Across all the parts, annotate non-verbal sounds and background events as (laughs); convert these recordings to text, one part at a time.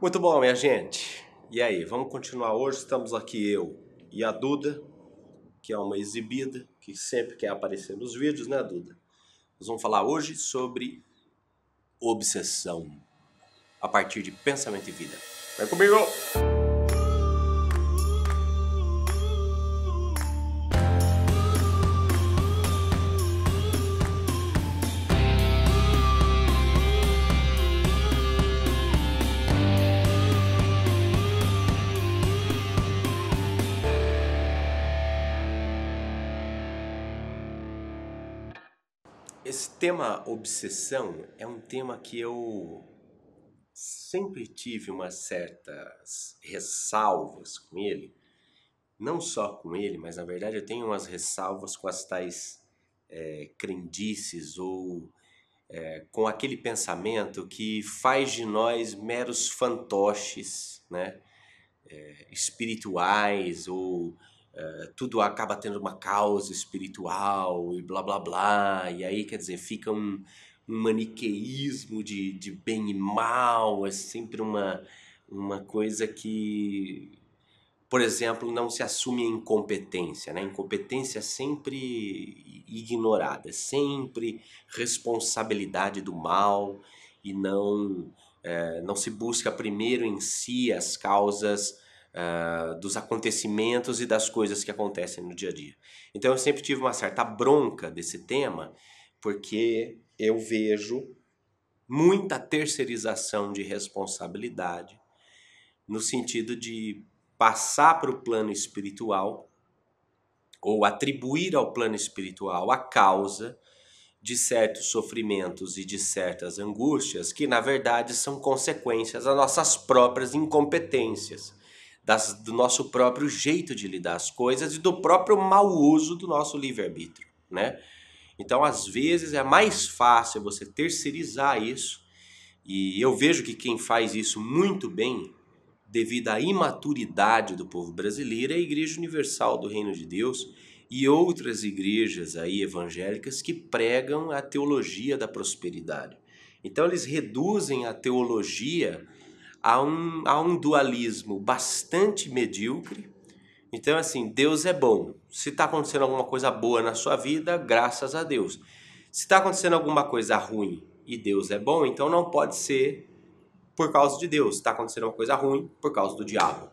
Muito bom, minha gente. E aí, vamos continuar hoje? Estamos aqui eu e a Duda, que é uma exibida, que sempre quer aparecer nos vídeos, né, Duda? Nós vamos falar hoje sobre obsessão a partir de pensamento e vida. Vem comigo! Tema obsessão é um tema que eu sempre tive umas certas ressalvas com ele. Não só com ele, mas na verdade eu tenho umas ressalvas com as tais é, crendices ou é, com aquele pensamento que faz de nós meros fantoches, né? É, espirituais ou eh, tudo acaba tendo uma causa espiritual e blá blá blá, e aí quer dizer, fica um, um maniqueísmo de, de bem e mal, é sempre uma, uma coisa que, por exemplo, não se assume a incompetência, né? Incompetência é sempre ignorada, é sempre responsabilidade do mal e não, é, não se busca primeiro em si as causas uh, dos acontecimentos e das coisas que acontecem no dia a dia. Então eu sempre tive uma certa bronca desse tema, porque eu vejo muita terceirização de responsabilidade, no sentido de passar para o plano espiritual ou atribuir ao plano espiritual a causa de certos sofrimentos e de certas angústias que, na verdade, são consequências das nossas próprias incompetências das, do nosso próprio jeito de lidar as coisas e do próprio mau uso do nosso livre-arbítrio, né? Então, às vezes, é mais fácil você terceirizar isso, e eu vejo que quem faz isso muito bem, devido à imaturidade do povo brasileiro, é a Igreja Universal do Reino de Deus e outras igrejas aí evangélicas que pregam a teologia da prosperidade. Então, eles reduzem a teologia há um, há um dualismo bastante medíocre. Então, assim, Deus é bom. Se está acontecendo alguma coisa boa na sua vida, graças a Deus. Se está acontecendo alguma coisa ruim e Deus é bom, então não pode ser por causa de Deus. Está acontecendo uma coisa ruim por causa do diabo,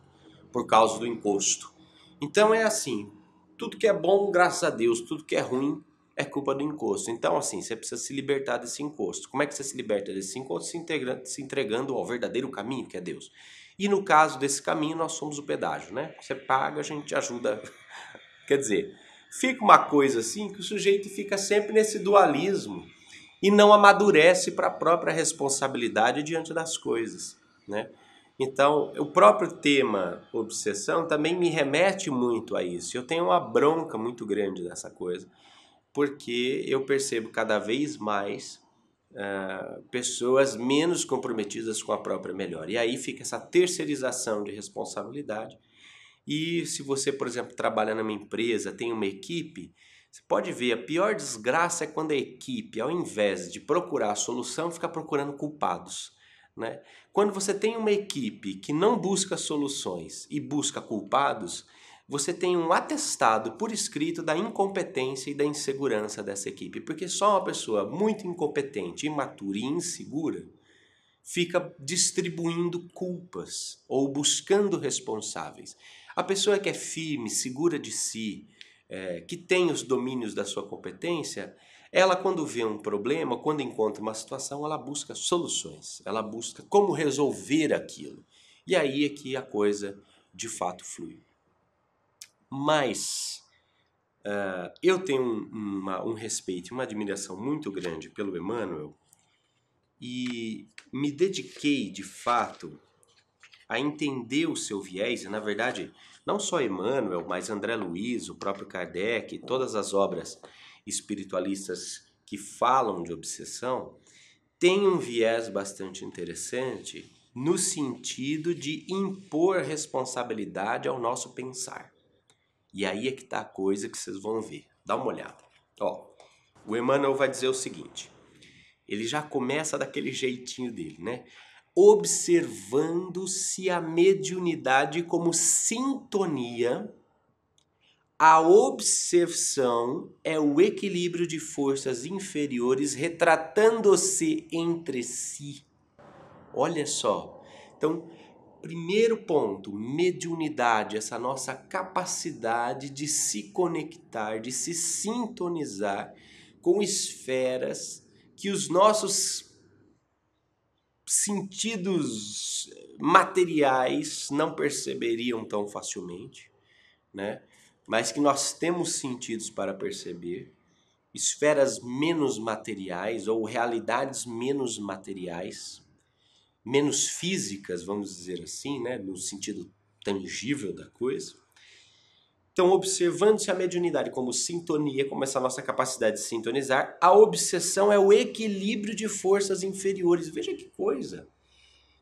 por causa do imposto. Então é assim: tudo que é bom, graças a Deus, tudo que é ruim, é culpa do encosto. Então, assim, você precisa se libertar desse encosto. Como é que você se liberta desse encosto? Se, se entregando ao verdadeiro caminho, que é Deus. E no caso desse caminho, nós somos o pedágio, né? Você paga, a gente ajuda. (laughs) Quer dizer, fica uma coisa assim que o sujeito fica sempre nesse dualismo e não amadurece para a própria responsabilidade diante das coisas, né? Então, o próprio tema obsessão também me remete muito a isso. Eu tenho uma bronca muito grande dessa coisa porque eu percebo cada vez mais uh, pessoas menos comprometidas com a própria melhora. E aí fica essa terceirização de responsabilidade. E se você, por exemplo, trabalha numa empresa, tem uma equipe, você pode ver, a pior desgraça é quando a equipe, ao invés de procurar a solução, fica procurando culpados. Né? Quando você tem uma equipe que não busca soluções e busca culpados, você tem um atestado por escrito da incompetência e da insegurança dessa equipe, porque só uma pessoa muito incompetente, imatura e insegura fica distribuindo culpas ou buscando responsáveis. A pessoa que é firme, segura de si, é, que tem os domínios da sua competência, ela quando vê um problema, quando encontra uma situação, ela busca soluções, ela busca como resolver aquilo. E aí é que a coisa de fato flui. Mas uh, eu tenho um, uma, um respeito e uma admiração muito grande pelo Emmanuel e me dediquei de fato a entender o seu viés, e na verdade, não só Emmanuel, mas André Luiz, o próprio Kardec, todas as obras espiritualistas que falam de obsessão, têm um viés bastante interessante no sentido de impor responsabilidade ao nosso pensar. E aí é que tá a coisa que vocês vão ver. Dá uma olhada. Ó, o Emmanuel vai dizer o seguinte. Ele já começa daquele jeitinho dele, né? observando-se a mediunidade como sintonia, a observação é o equilíbrio de forças inferiores retratando-se entre si. Olha só. Então, primeiro ponto, mediunidade, essa nossa capacidade de se conectar, de se sintonizar com esferas que os nossos sentidos materiais não perceberiam tão facilmente, né? Mas que nós temos sentidos para perceber, esferas menos materiais ou realidades menos materiais, menos físicas, vamos dizer assim, né, no sentido tangível da coisa. Então, observando-se a mediunidade como sintonia, como essa nossa capacidade de sintonizar, a obsessão é o equilíbrio de forças inferiores. Veja que coisa!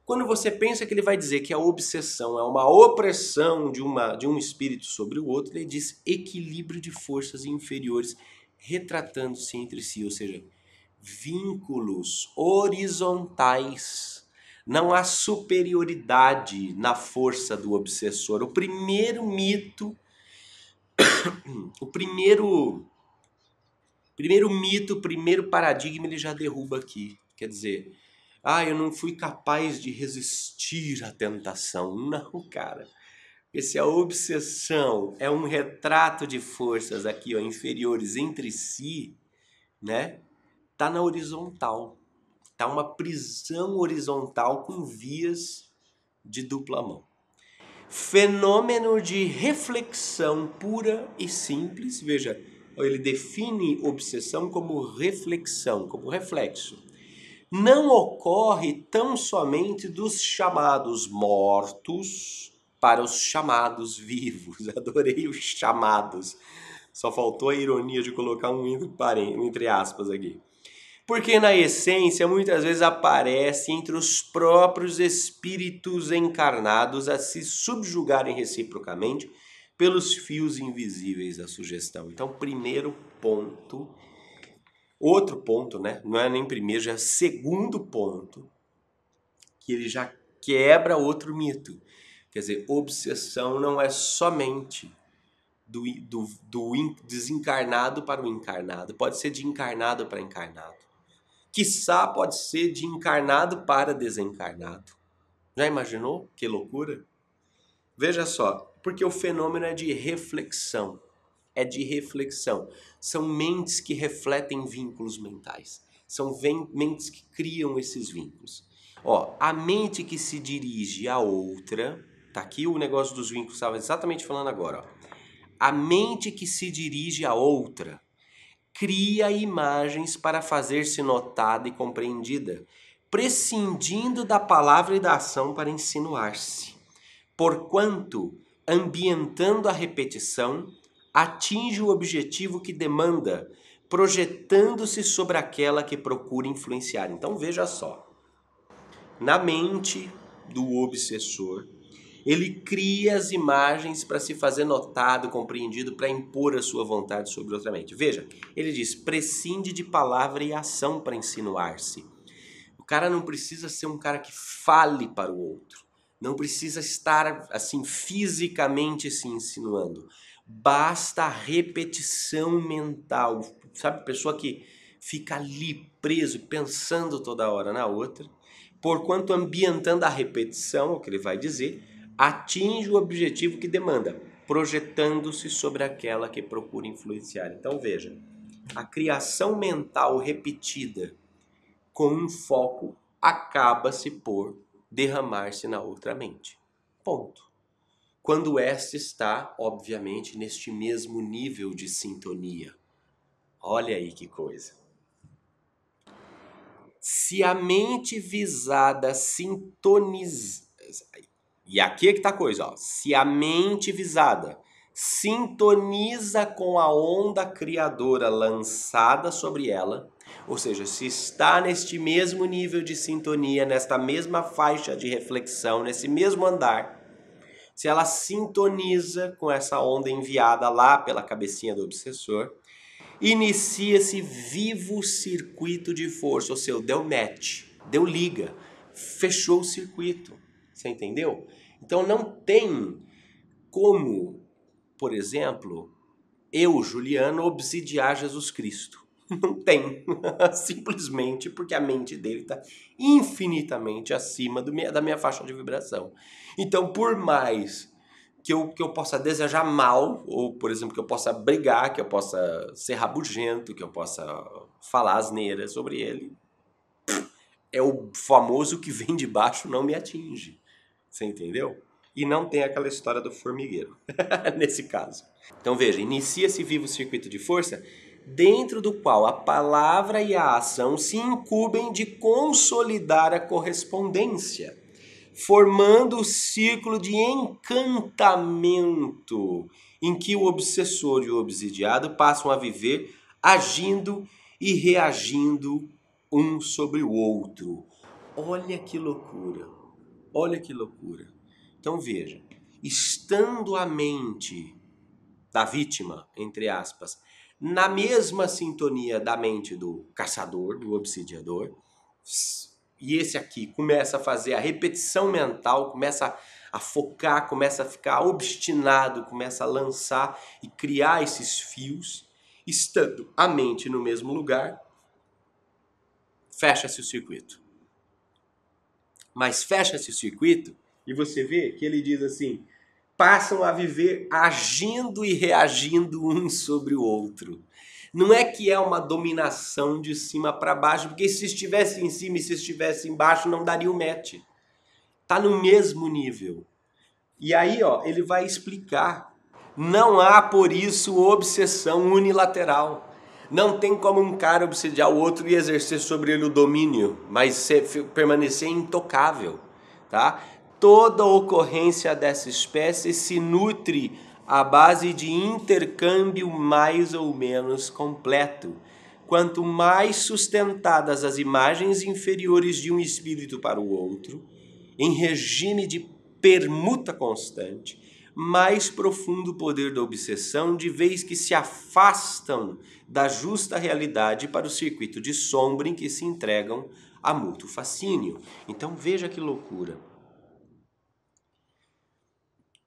Quando você pensa que ele vai dizer que a obsessão é uma opressão de, uma, de um espírito sobre o outro, ele diz equilíbrio de forças inferiores retratando-se entre si, ou seja, vínculos horizontais. Não há superioridade na força do obsessor. O primeiro mito (coughs) o primeiro primeiro mito, o primeiro paradigma ele já derruba aqui. Quer dizer, ah, eu não fui capaz de resistir à tentação. (laughs) Não, cara. Esse é a obsessão, é um retrato de forças aqui, ó, inferiores entre si, né? Tá na horizontal. Tá uma prisão horizontal com vias de dupla mão fenômeno de reflexão pura e simples. Veja, ele define obsessão como reflexão, como reflexo. Não ocorre tão somente dos chamados mortos para os chamados vivos. (laughs) Adorei os chamados. Só faltou a ironia de colocar um entre aspas aqui. Porque na essência muitas vezes aparece entre os próprios espíritos encarnados a se subjugarem reciprocamente pelos fios invisíveis da sugestão. Então, primeiro ponto, outro ponto, né? Não é nem primeiro, já é segundo ponto, que ele já quebra outro mito. Quer dizer, obsessão não é somente do, do, do desencarnado para o encarnado, pode ser de encarnado para encarnado quiçá pode ser de encarnado para desencarnado. Já imaginou? Que loucura! Veja só, porque o fenômeno é de reflexão. É de reflexão. São mentes que refletem vínculos mentais. São mentes que criam esses vínculos. Ó, a mente que se dirige a outra, tá aqui o negócio dos vínculos, estava exatamente falando agora. Ó. A mente que se dirige a outra cria imagens para fazer-se notada e compreendida, prescindindo da palavra e da ação para insinuar-se. Porquanto, ambientando a repetição, atinge o objetivo que demanda, projetando-se sobre aquela que procura influenciar. Então veja só. Na mente do obsessor, ele cria as imagens para se fazer notado, compreendido, para impor a sua vontade sobre outra mente. Veja, ele diz: prescinde de palavra e ação para insinuar-se. O cara não precisa ser um cara que fale para o outro. Não precisa estar assim fisicamente se insinuando. Basta a repetição mental. Sabe, pessoa que fica ali preso, pensando toda hora na outra, porquanto ambientando a repetição, o que ele vai dizer, atinge o objetivo que demanda, projetando-se sobre aquela que procura influenciar. Então veja, a criação mental repetida com um foco acaba-se por derramar-se na outra mente. Ponto. Quando esta está, obviamente, neste mesmo nível de sintonia. Olha aí que coisa. Se a mente visada sintoniza e aqui é que tá a coisa, ó. Se a mente visada sintoniza com a onda criadora lançada sobre ela, ou seja, se está neste mesmo nível de sintonia, nesta mesma faixa de reflexão, nesse mesmo andar, se ela sintoniza com essa onda enviada lá pela cabecinha do obsessor, inicia-se vivo circuito de força, ou seja, deu match, deu liga fechou o circuito. Você entendeu? Então não tem como, por exemplo, eu, Juliano, obsidiar Jesus Cristo. (laughs) Não tem. (laughs) Simplesmente porque a mente dele está infinitamente acima minha, da minha faixa de vibração. Então, por mais que eu, que eu possa desejar mal, ou, por exemplo, que eu possa brigar, que eu possa ser rabugento, que eu possa falar asneira sobre ele, é o famoso que vem de baixo não me atinge. Você entendeu? E não tem aquela história do formigueiro, (laughs) nesse caso. Então veja, inicia-se vivo circuito de força dentro do qual a palavra e a ação se incumbem de consolidar a correspondência, formando o círculo de encantamento em que o obsessor e o obsidiado passam a viver agindo e reagindo um sobre o outro. Olha que loucura! Olha que loucura! Então veja, estando a mente da vítima, entre aspas, na mesma sintonia da mente do caçador, do obsidiador. E esse aqui começa a fazer a repetição mental, começa a focar, começa a ficar obstinado, começa a lançar e criar esses fios, estando a mente no mesmo lugar, fecha-se o circuito. Mas fecha-se o circuito e você vê que ele diz assim: passam a viver agindo e reagindo um sobre o outro. Não é que é uma dominação de cima para baixo, porque se estivesse em cima e se estivesse embaixo não daria o match. Tá no mesmo nível. E aí, ó, ele vai explicar. Não há por isso obsessão unilateral. Não tem como um cara obsediar o outro e exercer sobre ele o domínio, mas ser, permanecer intocável, tá? toda ocorrência dessa espécie se nutre à base de intercâmbio mais ou menos completo. Quanto mais sustentadas as imagens inferiores de um espírito para o outro, em regime de permuta constante, mais profundo poder da obsessão, de vez que se afastam da justa realidade para o circuito de sombra em que se entregam a mútuo fascínio. Então veja que loucura.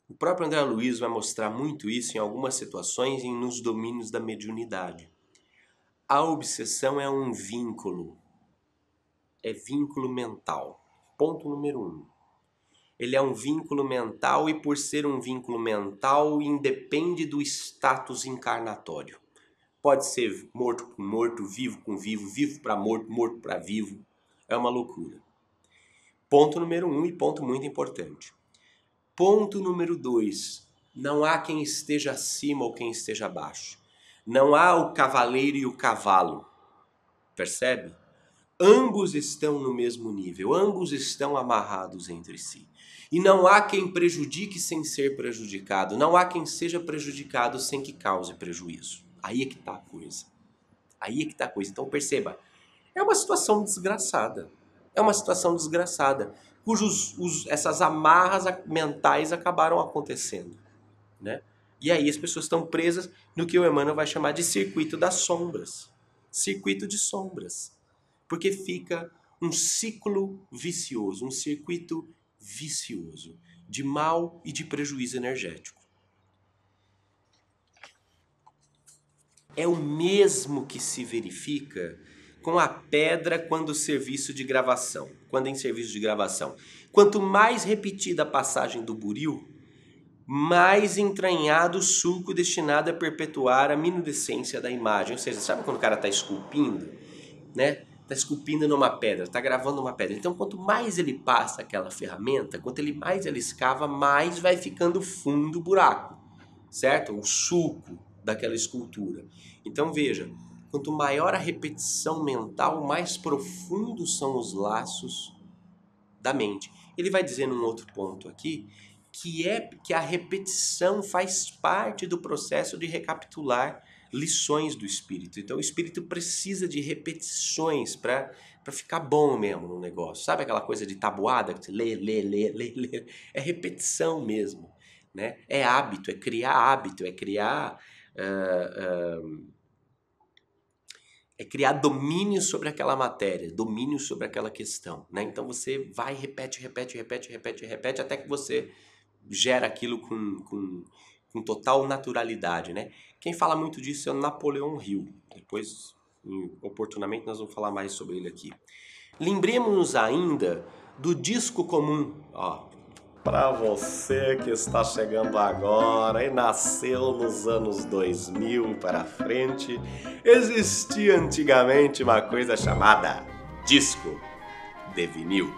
O próprio André Luiz vai mostrar muito isso em algumas situações e nos domínios da mediunidade. A obsessão é um vínculo, é vínculo mental. Ponto número um. Ele é um vínculo mental e, por ser um vínculo mental, independe do status encarnatório. Pode ser morto com morto, vivo com vivo, vivo para morto, morto para vivo. É uma loucura. Ponto número um e ponto muito importante. Ponto número dois: não há quem esteja acima ou quem esteja abaixo. Não há o cavaleiro e o cavalo. Percebe? Ambos estão no mesmo nível, ambos estão amarrados entre si. E não há quem prejudique sem ser prejudicado, não há quem seja prejudicado sem que cause prejuízo. Aí é que está a coisa. Aí é que está a coisa. Então perceba, é uma situação desgraçada. É uma situação desgraçada cujos os, essas amarras mentais acabaram acontecendo, né? E aí as pessoas estão presas no que o Emmanuel vai chamar de circuito das sombras. Circuito de sombras. Porque fica um ciclo vicioso, um circuito vicioso de mal e de prejuízo energético. É o mesmo que se verifica com a pedra quando serviço de gravação, quando em serviço de gravação. Quanto mais repetida a passagem do buril, mais entranhado o sulco destinado a perpetuar a minudescência da imagem. Ou seja, sabe quando o cara está esculpindo, né? Está esculpindo numa pedra, está gravando uma pedra. Então, quanto mais ele passa aquela ferramenta, quanto ele mais ele escava, mais vai ficando fundo o buraco, certo? O sulco daquela escultura. Então, veja, Quanto maior a repetição mental, mais profundos são os laços da mente. Ele vai dizer num outro ponto aqui que é que a repetição faz parte do processo de recapitular lições do espírito. Então o espírito precisa de repetições para ficar bom mesmo no negócio. Sabe aquela coisa de tabuada que você lê, lê, lê, lê, lê? É repetição mesmo, né? É hábito, é criar hábito, é criar uh, uh, é criar domínio sobre aquela matéria, domínio sobre aquela questão, né? Então você vai, repete, repete, repete, repete, repete, até que você gera aquilo com, com, com total naturalidade, né? Quem fala muito disso é o Napoleão Hill. Depois, oportunamente, nós vamos falar mais sobre ele aqui. Lembremos-nos ainda do disco comum, ó, para você que está chegando agora e nasceu nos anos 2000 para frente, existia antigamente uma coisa chamada disco de vinil.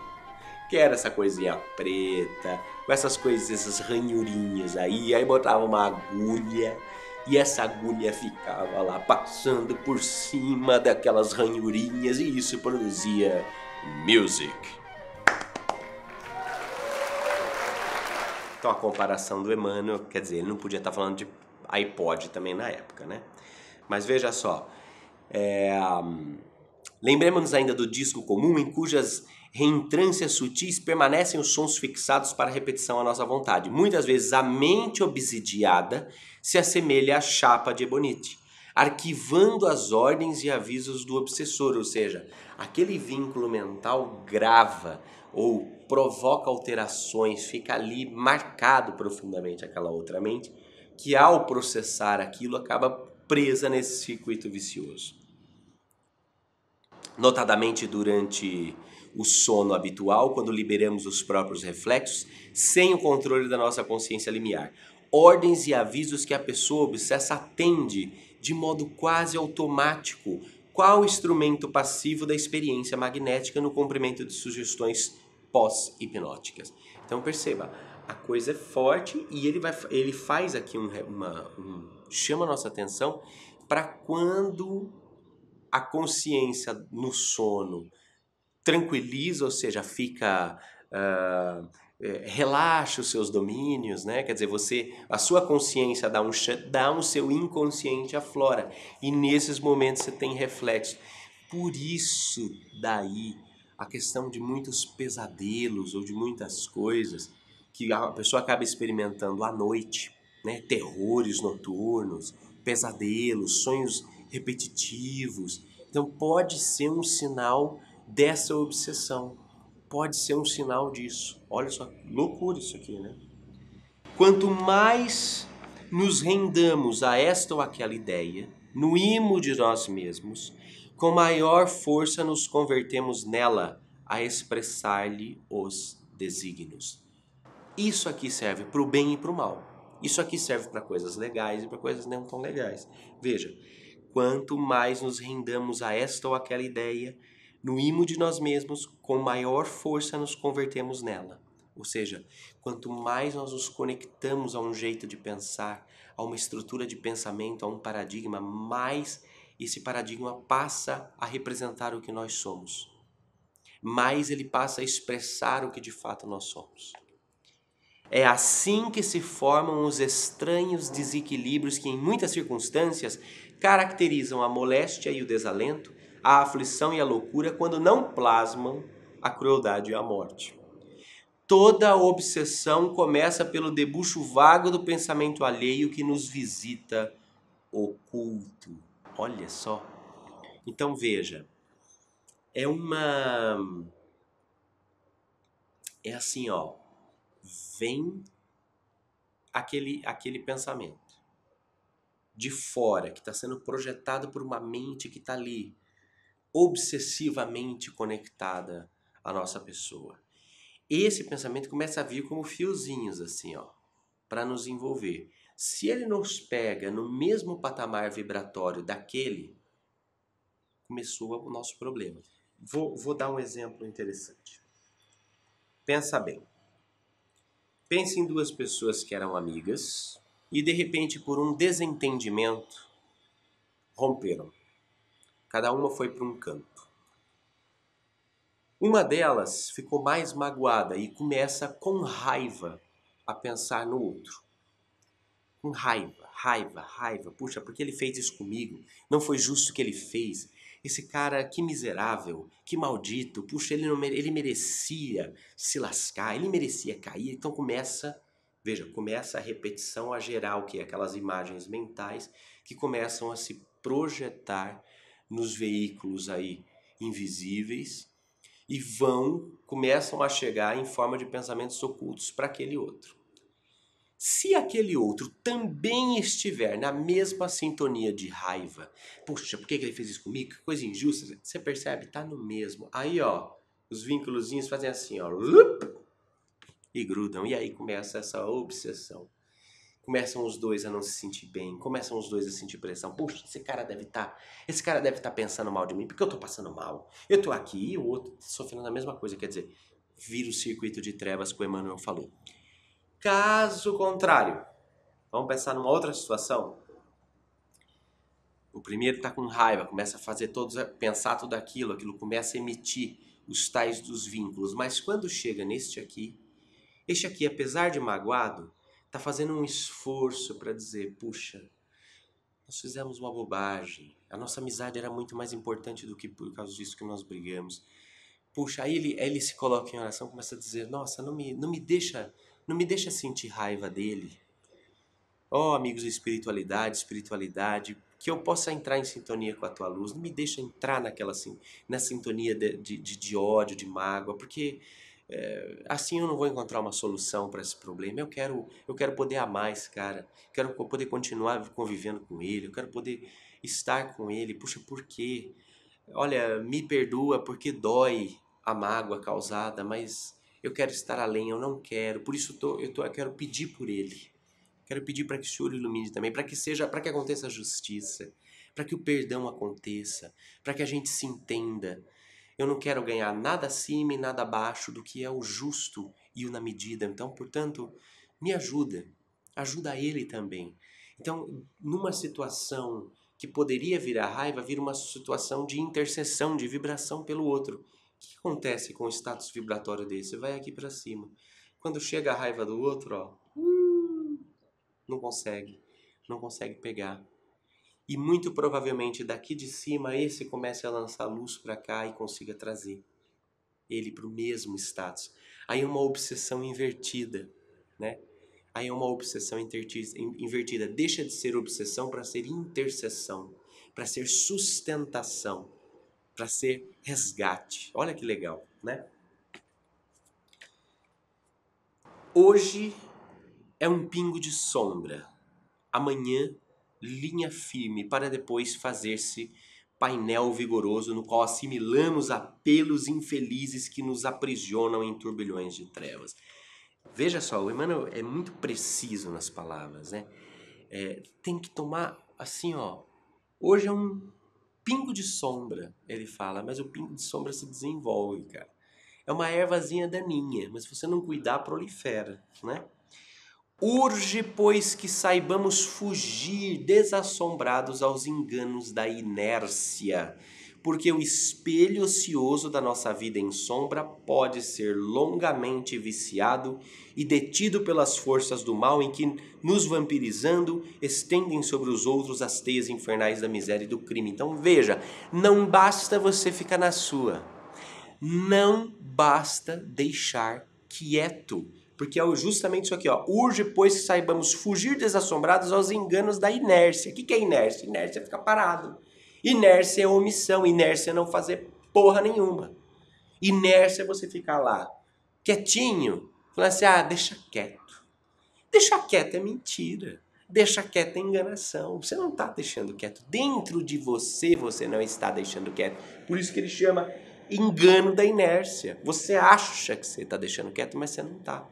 Que era essa coisinha preta, com essas coisas, essas ranhurinhas aí, aí botava uma agulha e essa agulha ficava lá passando por cima daquelas ranhurinhas e isso produzia music. Então a comparação do Emmanuel, quer dizer, ele não podia estar falando de iPod também na época, né? Mas veja só, é, lembremos-nos ainda do disco comum em cujas reentrâncias sutis permanecem os sons fixados para repetição à nossa vontade. Muitas vezes a mente obsidiada se assemelha à chapa de ebonite, arquivando as ordens e avisos do obsessor, ou seja, aquele vínculo mental grava ou provoca alterações, fica ali marcado profundamente aquela outra mente, que ao processar aquilo acaba presa nesse circuito vicioso. Notadamente durante o sono habitual, quando liberamos os próprios reflexos, sem o controle da nossa consciência limiar. Ordens e avisos que a pessoa obsessa atende de modo quase automático qual instrumento passivo da experiência magnética no cumprimento de sugestões pós-hipnóticas. Então perceba, a coisa é forte e ele, vai, ele faz aqui um, uma, um chama a nossa atenção para quando a consciência no sono tranquiliza, ou seja, fica uh, relaxa os seus domínios, né? Quer dizer, você, a sua consciência dá um shutdown, o seu inconsciente aflora e nesses momentos você tem reflexo. Por isso daí a questão de muitos pesadelos ou de muitas coisas que a pessoa acaba experimentando à noite, né? Terrores noturnos, pesadelos, sonhos repetitivos. Então pode ser um sinal dessa obsessão. Pode ser um sinal disso. Olha só, loucura isso aqui, né? Quanto mais nos rendamos a esta ou aquela ideia, no imo de nós mesmos, com maior força nos convertemos nela a expressar-lhe os desígnios. Isso aqui serve para o bem e para o mal. Isso aqui serve para coisas legais e para coisas não tão legais. Veja, quanto mais nos rendamos a esta ou aquela ideia, no imo de nós mesmos, com maior força nos convertemos nela. Ou seja, quanto mais nós nos conectamos a um jeito de pensar, a uma estrutura de pensamento, a um paradigma, mais esse paradigma passa a representar o que nós somos. Mais ele passa a expressar o que de fato nós somos. É assim que se formam os estranhos desequilíbrios que, em muitas circunstâncias, caracterizam a moléstia e o desalento, a aflição e a loucura, quando não plasmam a crueldade e a morte. Toda obsessão começa pelo debuxo vago do pensamento alheio que nos visita oculto Olha só. Então veja, é uma é assim, ó, vem aquele aquele pensamento de fora que está sendo projetado por uma mente que está ali obsessivamente conectada à nossa pessoa. Esse pensamento começa a vir como fiozinhos assim, ó, para nos envolver. Se ele nos pega no mesmo patamar vibratório daquele, começou o nosso problema. Vou, vou dar um exemplo interessante. Pensa bem. Pense em duas pessoas que eram amigas e de repente, por um desentendimento, romperam. Cada uma foi para um canto. Uma delas ficou mais magoada e começa com raiva a pensar no outro com raiva, raiva, raiva. Puxa, porque ele fez isso comigo? Não foi justo o que ele fez. Esse cara, que miserável, que maldito. Puxa, ele, não, ele merecia se lascar, ele merecia cair. Então começa, veja, começa a repetição a gerar o que? Aquelas imagens mentais que começam a se projetar nos veículos aí invisíveis e vão, começam a chegar em forma de pensamentos ocultos para aquele outro. Se aquele outro também estiver na mesma sintonia de raiva, puxa, por que ele fez isso comigo? Que coisa injusta. Você percebe? Tá no mesmo. Aí, ó, os vínculos fazem assim, ó, e grudam. E aí começa essa obsessão. Começam os dois a não se sentir bem, começam os dois a sentir pressão. Puxa, esse cara deve estar, tá, esse cara deve estar tá pensando mal de mim, porque eu tô passando mal. Eu tô aqui e o outro sofrendo a mesma coisa, quer dizer, vira o circuito de trevas que o Emmanuel falou. Caso contrário, vamos pensar numa outra situação. O primeiro está com raiva, começa a fazer todos, pensar tudo aquilo, aquilo começa a emitir os tais dos vínculos. Mas quando chega neste aqui, este aqui, apesar de magoado, está fazendo um esforço para dizer: puxa, nós fizemos uma bobagem, a nossa amizade era muito mais importante do que por causa disso que nós brigamos. Puxa, aí ele, ele se coloca em oração, começa a dizer: nossa, não me, não me deixa não me deixa sentir raiva dele. Ó oh, amigos de espiritualidade, espiritualidade, que eu possa entrar em sintonia com a tua luz. Não me deixa entrar naquela assim, na sintonia de, de, de ódio, de mágoa, porque é, assim eu não vou encontrar uma solução para esse problema. Eu quero, eu quero poder amar esse cara, quero poder continuar convivendo com ele, eu quero poder estar com ele. Puxa, por quê? Olha, me perdoa porque dói a mágoa causada, mas eu quero estar além, eu não quero. Por isso eu, tô, eu, tô, eu quero pedir por ele. Quero pedir para que o Senhor ilumine também, para que seja, para que aconteça a justiça, para que o perdão aconteça, para que a gente se entenda. Eu não quero ganhar nada acima e nada abaixo do que é o justo e o na medida. Então, portanto, me ajuda. Ajuda ele também. Então, numa situação que poderia virar raiva, vira uma situação de intercessão, de vibração pelo outro. O que acontece com o status vibratório desse? Vai aqui para cima. Quando chega a raiva do outro, ó, hum, não consegue, não consegue pegar. E muito provavelmente daqui de cima esse comece a lançar luz para cá e consiga trazer ele para o mesmo status. Aí é uma obsessão invertida, né? Aí é uma obsessão invertida. Deixa de ser obsessão para ser intercessão, para ser sustentação para ser resgate. Olha que legal, né? Hoje é um pingo de sombra, amanhã linha firme para depois fazer-se painel vigoroso no qual assimilamos apelos infelizes que nos aprisionam em turbilhões de trevas. Veja só, o Emmanuel é muito preciso nas palavras, né? É, tem que tomar assim, ó. Hoje é um pingo de sombra, ele fala, mas o pingo de sombra se desenvolve, cara. É uma ervazinha daninha, mas se você não cuidar, prolifera, né? Urge, pois, que saibamos fugir desassombrados aos enganos da inércia porque o espelho ocioso da nossa vida em sombra pode ser longamente viciado e detido pelas forças do mal em que, nos vampirizando, estendem sobre os outros as teias infernais da miséria e do crime. Então veja, não basta você ficar na sua, não basta deixar quieto. Porque é justamente isso aqui, ó. Urge, pois, que saibamos fugir desassombrados aos enganos da inércia. O que é inércia? Inércia é ficar parado. Inércia é omissão, inércia é não fazer porra nenhuma. Inércia é você ficar lá, quietinho, falando assim: ah, deixa quieto. Deixa quieto é mentira. Deixa quieto é enganação. Você não está deixando quieto. Dentro de você, você não está deixando quieto. Por isso que ele chama engano da inércia. Você acha que você está deixando quieto, mas você não está.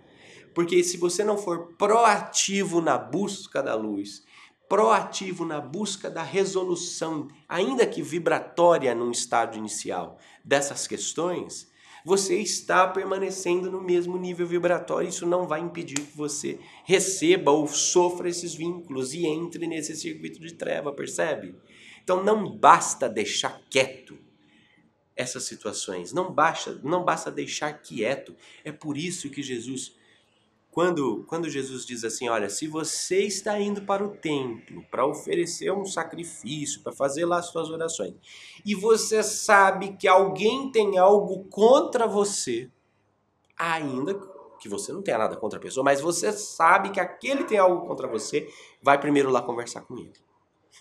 Porque se você não for proativo na busca da luz, proativo na busca da resolução, ainda que vibratória num estágio inicial, dessas questões, você está permanecendo no mesmo nível vibratório. Isso não vai impedir que você receba ou sofra esses vínculos e entre nesse circuito de treva, percebe? Então não basta deixar quieto essas situações, não basta, não basta deixar quieto. É por isso que Jesus quando, quando Jesus diz assim: Olha, se você está indo para o templo para oferecer um sacrifício, para fazer lá as suas orações, e você sabe que alguém tem algo contra você, ainda que você não tenha nada contra a pessoa, mas você sabe que aquele tem algo contra você, vai primeiro lá conversar com ele.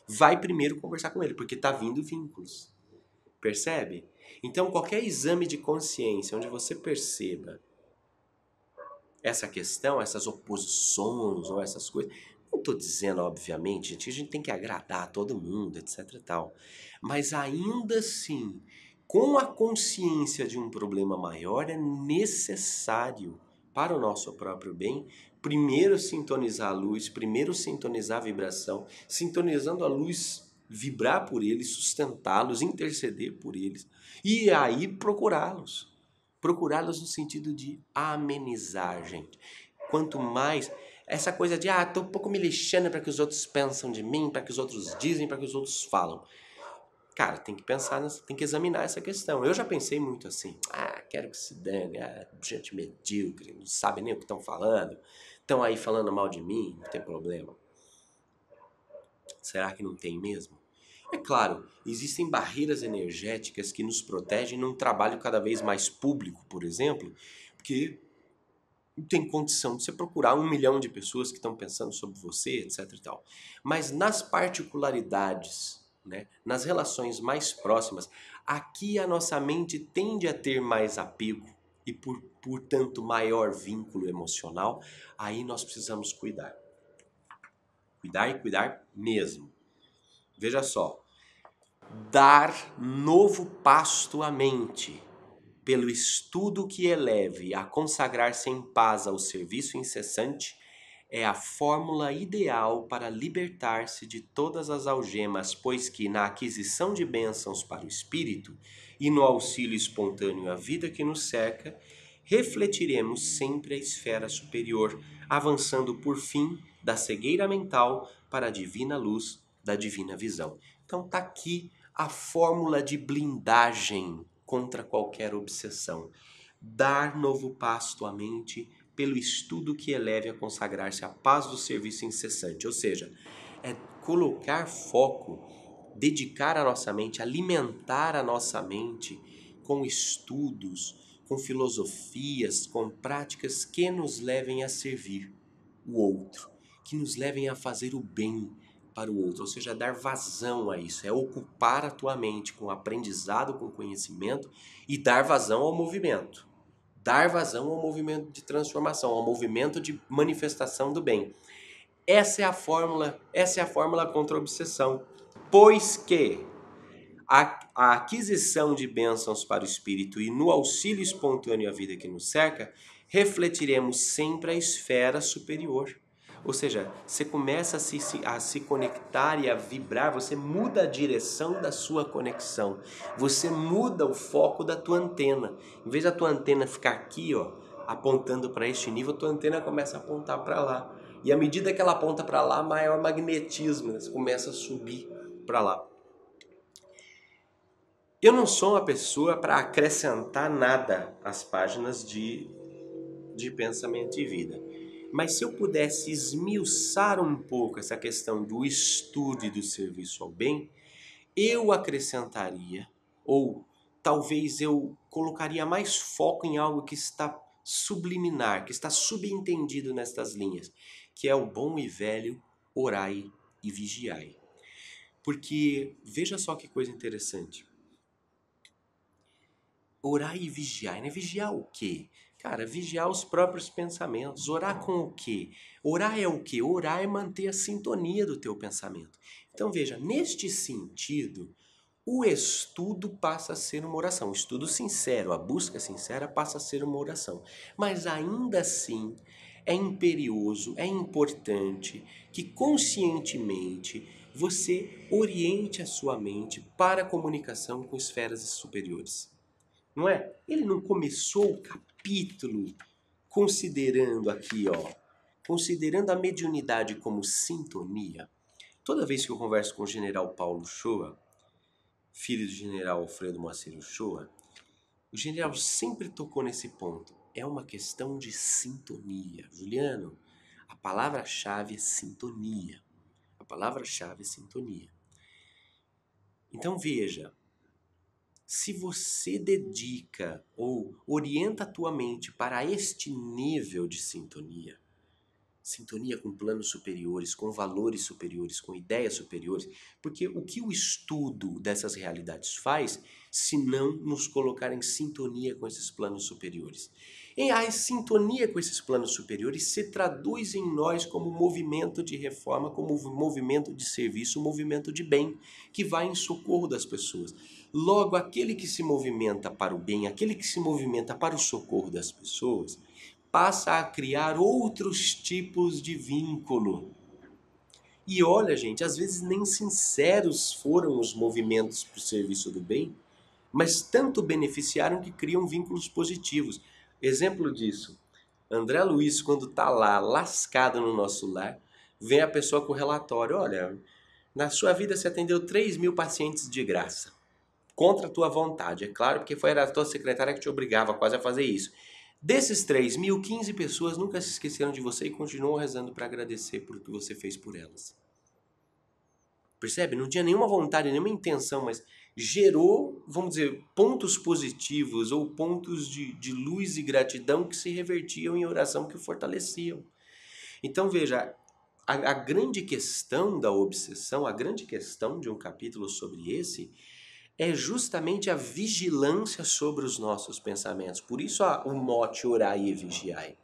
vai primeiro conversar com ele, porque tá vindo vínculos. Percebe? Então, qualquer exame de consciência onde você perceba essa questão, essas oposições ou essas coisas, não estou dizendo, obviamente, gente, que a gente tem que agradar todo mundo, etc e tal. Mas ainda assim, com a consciência de um problema maior, é necessário, para o nosso próprio bem, primeiro sintonizar a luz, primeiro sintonizar a vibração, sintonizando a luz, vibrar por eles, sustentá-los, interceder por eles e aí procurá-los. Procurá-los no sentido de amenizar, gente. Quanto mais essa coisa de ah, tô um pouco me lixando para que os outros pensam de mim, para que os outros dizem, para que os outros falam. Cara, tem que pensar, tem que examinar essa questão. Eu já pensei muito assim, ah, quero que se dane, ah, gente medíocre, não sabe nem o que estão falando, estão aí falando mal de mim, não tem problema. Será que não tem mesmo? É claro, existem barreiras energéticas que nos protegem num trabalho cada vez mais público, por exemplo, porque tem condição de você procurar um milhão de pessoas que estão pensando sobre você, etc. E tal. Mas nas particularidades, né, nas relações mais próximas, aqui a nossa mente tende a ter mais apego e, por, portanto, maior vínculo emocional. Aí nós precisamos cuidar. Cuidar e cuidar mesmo. Veja só. Dar novo pasto à mente pelo estudo que eleve a consagrar-se em paz ao serviço incessante, é a fórmula ideal para libertar-se de todas as algemas, pois que na aquisição de bênçãos para o espírito e no auxílio espontâneo à vida que nos cerca, refletiremos sempre a esfera superior, avançando por fim da cegueira mental para a divina luz da divina visão. Então tá aqui a fórmula de blindagem contra qualquer obsessão. Dar novo pasto à mente pelo estudo que eleve a consagrar-se à paz do serviço incessante. Ou seja, é colocar foco, dedicar a nossa mente, alimentar a nossa mente com estudos, com filosofias, com práticas que nos levem a servir o outro, que nos levem a fazer o bem, para o outro, ou seja, dar vazão a isso, é ocupar a tua mente com aprendizado, com conhecimento e dar vazão ao movimento. Dar vazão ao movimento de transformação, ao movimento de manifestação do bem. Essa é a fórmula, essa é a fórmula contra a obsessão. Pois que a, a aquisição de bênçãos para o espírito e no auxílio espontâneo à vida que nos cerca, refletiremos sempre a esfera superior ou seja, você começa a se, a se conectar e a vibrar, você muda a direção da sua conexão. Você muda o foco da tua antena. Em vez da tua antena ficar aqui, ó, apontando para este nível, a tua antena começa a apontar para lá. E à medida que ela aponta para lá, maior magnetismo, né? você começa a subir para lá. Eu não sou uma pessoa para acrescentar nada às páginas de, de pensamento e vida. Mas se eu pudesse esmiuçar um pouco essa questão do estudo e do serviço ao bem, eu acrescentaria, ou talvez eu colocaria mais foco em algo que está subliminar, que está subentendido nestas linhas, que é o bom e velho orai e vigiai. Porque veja só que coisa interessante. Orai e vigiai, né? Vigiar o quê? Cara, vigiar os próprios pensamentos. Orar com o quê? Orar é o quê? Orar é manter a sintonia do teu pensamento. Então veja, neste sentido, o estudo passa a ser uma oração. O estudo sincero, a busca sincera passa a ser uma oração. Mas ainda assim, é imperioso, é importante que conscientemente você oriente a sua mente para a comunicação com esferas superiores. Não é? Ele não começou capítulo considerando aqui, ó, considerando a mediunidade como sintonia. Toda vez que eu converso com o general Paulo Shoa, filho do general Alfredo Macedo Shoa, o general sempre tocou nesse ponto. É uma questão de sintonia. Juliano, a palavra-chave é sintonia. A palavra-chave é sintonia. Então veja, se você dedica ou orienta a tua mente para este nível de sintonia, sintonia com planos superiores, com valores superiores, com ideias superiores, porque o que o estudo dessas realidades faz, se não nos colocar em sintonia com esses planos superiores? E a sintonia com esses planos superiores se traduz em nós como movimento de reforma, como movimento de serviço, movimento de bem, que vai em socorro das pessoas. Logo, aquele que se movimenta para o bem, aquele que se movimenta para o socorro das pessoas, passa a criar outros tipos de vínculo. E olha, gente, às vezes nem sinceros foram os movimentos para o serviço do bem, mas tanto beneficiaram que criam vínculos positivos. Exemplo disso, André Luiz, quando está lá, lascado no nosso lar, vem a pessoa com o relatório: olha, na sua vida você atendeu 3 mil pacientes de graça, contra a tua vontade, é claro, porque foi a tua secretária que te obrigava quase a fazer isso. Desses 3 mil, 15 pessoas nunca se esqueceram de você e continuam rezando para agradecer por o que você fez por elas. Percebe? Não tinha nenhuma vontade, nenhuma intenção, mas gerou, vamos dizer, pontos positivos ou pontos de, de luz e gratidão que se revertiam em oração que fortaleciam. Então veja, a, a grande questão da obsessão, a grande questão de um capítulo sobre esse, é justamente a vigilância sobre os nossos pensamentos. Por isso o mote orai e vigiai.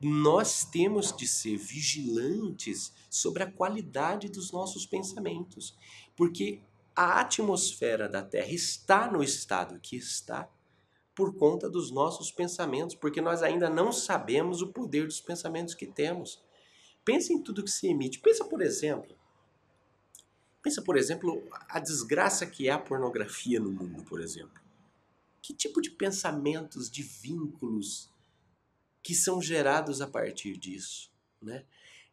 Nós temos de ser vigilantes sobre a qualidade dos nossos pensamentos, porque a atmosfera da Terra está no estado que está por conta dos nossos pensamentos, porque nós ainda não sabemos o poder dos pensamentos que temos. Pensa em tudo que se emite. Pensa, por exemplo, Pensa, por exemplo, a desgraça que é a pornografia no mundo, por exemplo. Que tipo de pensamentos, de vínculos que são gerados a partir disso, né?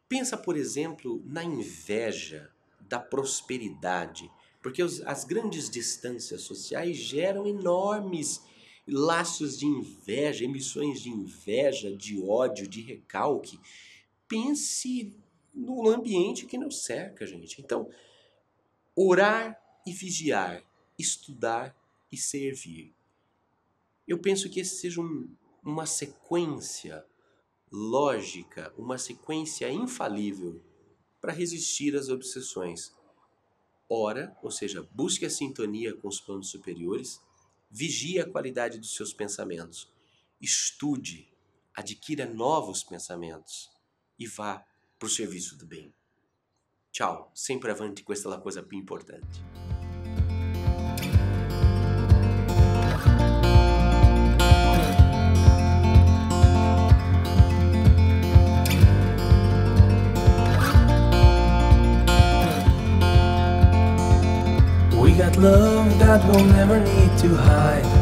Pensa, por exemplo, na inveja da prosperidade, porque os, as grandes distâncias sociais geram enormes laços de inveja, emissões de inveja, de ódio, de recalque. Pense no ambiente que nos cerca, gente. Então, orar e vigiar, estudar e servir. Eu penso que esse seja um, uma sequência lógica, uma sequência infalível para resistir às obsessões. Ora, ou seja, busque a sintonia com os planos superiores, vigie a qualidade dos seus pensamentos, estude, adquira novos pensamentos e vá para o serviço do bem. Ciao, sempre avanti, questa è la cosa importante. We got love that we'll never need to hide